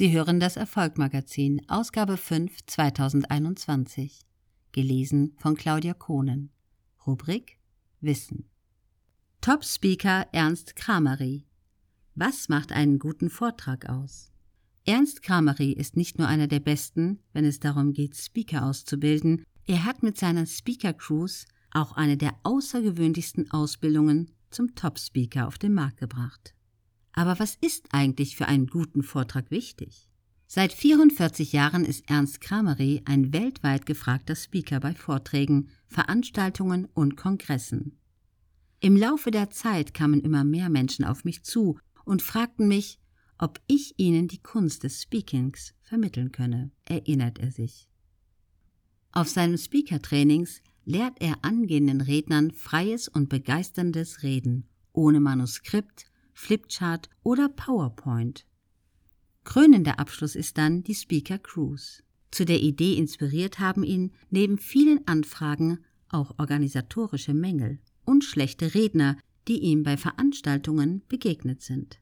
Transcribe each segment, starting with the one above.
Sie hören das Erfolgmagazin, Ausgabe 5 2021. Gelesen von Claudia Kohnen. Rubrik Wissen. Top Speaker Ernst Kramery. Was macht einen guten Vortrag aus? Ernst Kramery ist nicht nur einer der besten, wenn es darum geht, Speaker auszubilden, er hat mit seiner Speaker Cruise auch eine der außergewöhnlichsten Ausbildungen zum Top Speaker auf den Markt gebracht. Aber was ist eigentlich für einen guten Vortrag wichtig? Seit 44 Jahren ist Ernst Kramery ein weltweit gefragter Speaker bei Vorträgen, Veranstaltungen und Kongressen. Im Laufe der Zeit kamen immer mehr Menschen auf mich zu und fragten mich, ob ich ihnen die Kunst des Speakings vermitteln könne, erinnert er sich. Auf seinen Speaker-Trainings lehrt er angehenden Rednern freies und begeisterndes Reden, ohne Manuskript, Flipchart oder PowerPoint. Krönender Abschluss ist dann die Speaker Cruise. Zu der Idee inspiriert haben ihn neben vielen Anfragen auch organisatorische Mängel und schlechte Redner, die ihm bei Veranstaltungen begegnet sind.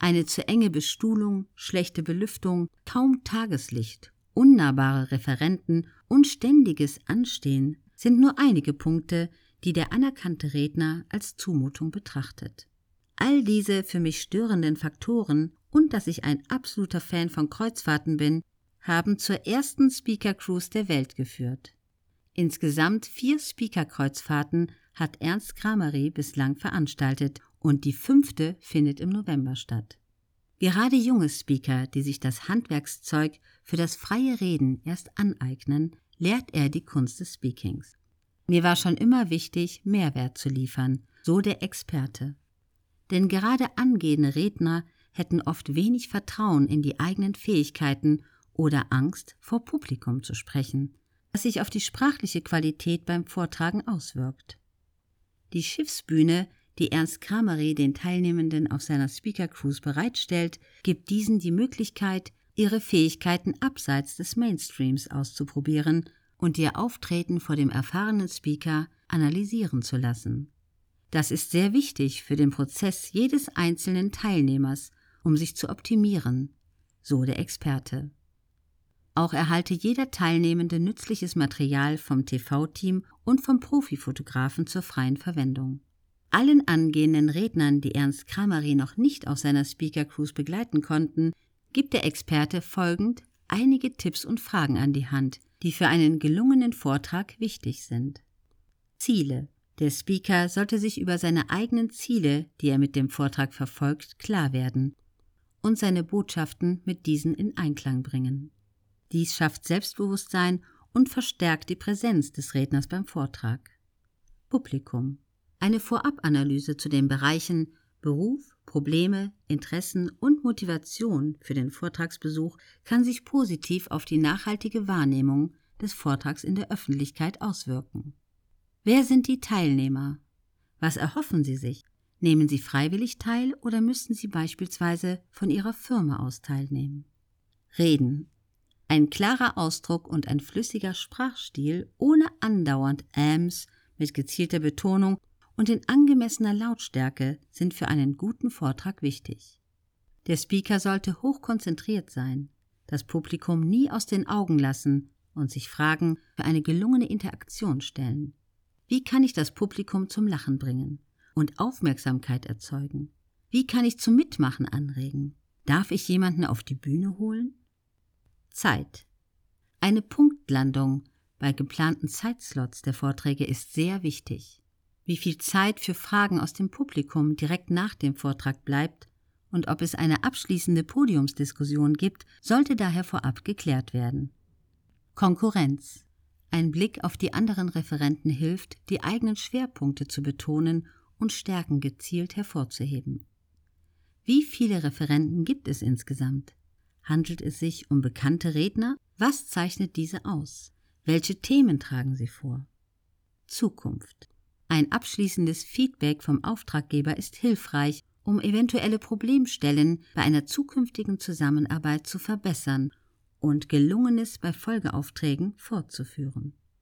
Eine zu enge Bestuhlung, schlechte Belüftung, kaum Tageslicht, unnahbare Referenten und ständiges Anstehen sind nur einige Punkte, die der anerkannte Redner als Zumutung betrachtet. All diese für mich störenden Faktoren und dass ich ein absoluter Fan von Kreuzfahrten bin, haben zur ersten Speaker Cruise der Welt geführt. Insgesamt vier Speaker-Kreuzfahrten hat Ernst Kramery bislang veranstaltet und die fünfte findet im November statt. Gerade junge Speaker, die sich das Handwerkszeug für das freie Reden erst aneignen, lehrt er die Kunst des Speakings. Mir war schon immer wichtig, Mehrwert zu liefern, so der Experte denn gerade angehende Redner hätten oft wenig Vertrauen in die eigenen Fähigkeiten oder Angst, vor Publikum zu sprechen, was sich auf die sprachliche Qualität beim Vortragen auswirkt. Die Schiffsbühne, die Ernst Kramery den Teilnehmenden auf seiner Speaker Cruise bereitstellt, gibt diesen die Möglichkeit, ihre Fähigkeiten abseits des Mainstreams auszuprobieren und ihr Auftreten vor dem erfahrenen Speaker analysieren zu lassen. Das ist sehr wichtig für den Prozess jedes einzelnen Teilnehmers, um sich zu optimieren, so der Experte. Auch erhalte jeder Teilnehmende nützliches Material vom TV-Team und vom Profifotografen zur freien Verwendung. Allen angehenden Rednern, die Ernst Kramery noch nicht auf seiner Speaker Cruise begleiten konnten, gibt der Experte folgend einige Tipps und Fragen an die Hand, die für einen gelungenen Vortrag wichtig sind. Ziele der Speaker sollte sich über seine eigenen Ziele, die er mit dem Vortrag verfolgt, klar werden und seine Botschaften mit diesen in Einklang bringen. Dies schafft Selbstbewusstsein und verstärkt die Präsenz des Redners beim Vortrag. Publikum. Eine Vorabanalyse zu den Bereichen Beruf, Probleme, Interessen und Motivation für den Vortragsbesuch kann sich positiv auf die nachhaltige Wahrnehmung des Vortrags in der Öffentlichkeit auswirken. Wer sind die Teilnehmer? Was erhoffen sie sich? Nehmen sie freiwillig teil oder müssen sie beispielsweise von ihrer Firma aus teilnehmen? Reden. Ein klarer Ausdruck und ein flüssiger Sprachstil ohne andauernd Äms mit gezielter Betonung und in angemessener Lautstärke sind für einen guten Vortrag wichtig. Der Speaker sollte hochkonzentriert sein, das Publikum nie aus den Augen lassen und sich Fragen für eine gelungene Interaktion stellen. Wie kann ich das Publikum zum Lachen bringen und Aufmerksamkeit erzeugen? Wie kann ich zum Mitmachen anregen? Darf ich jemanden auf die Bühne holen? Zeit. Eine Punktlandung bei geplanten Zeitslots der Vorträge ist sehr wichtig. Wie viel Zeit für Fragen aus dem Publikum direkt nach dem Vortrag bleibt und ob es eine abschließende Podiumsdiskussion gibt, sollte daher vorab geklärt werden. Konkurrenz. Ein Blick auf die anderen Referenten hilft, die eigenen Schwerpunkte zu betonen und Stärken gezielt hervorzuheben. Wie viele Referenten gibt es insgesamt? Handelt es sich um bekannte Redner? Was zeichnet diese aus? Welche Themen tragen sie vor? Zukunft. Ein abschließendes Feedback vom Auftraggeber ist hilfreich, um eventuelle Problemstellen bei einer zukünftigen Zusammenarbeit zu verbessern und Gelungenes bei Folgeaufträgen fortzuführen.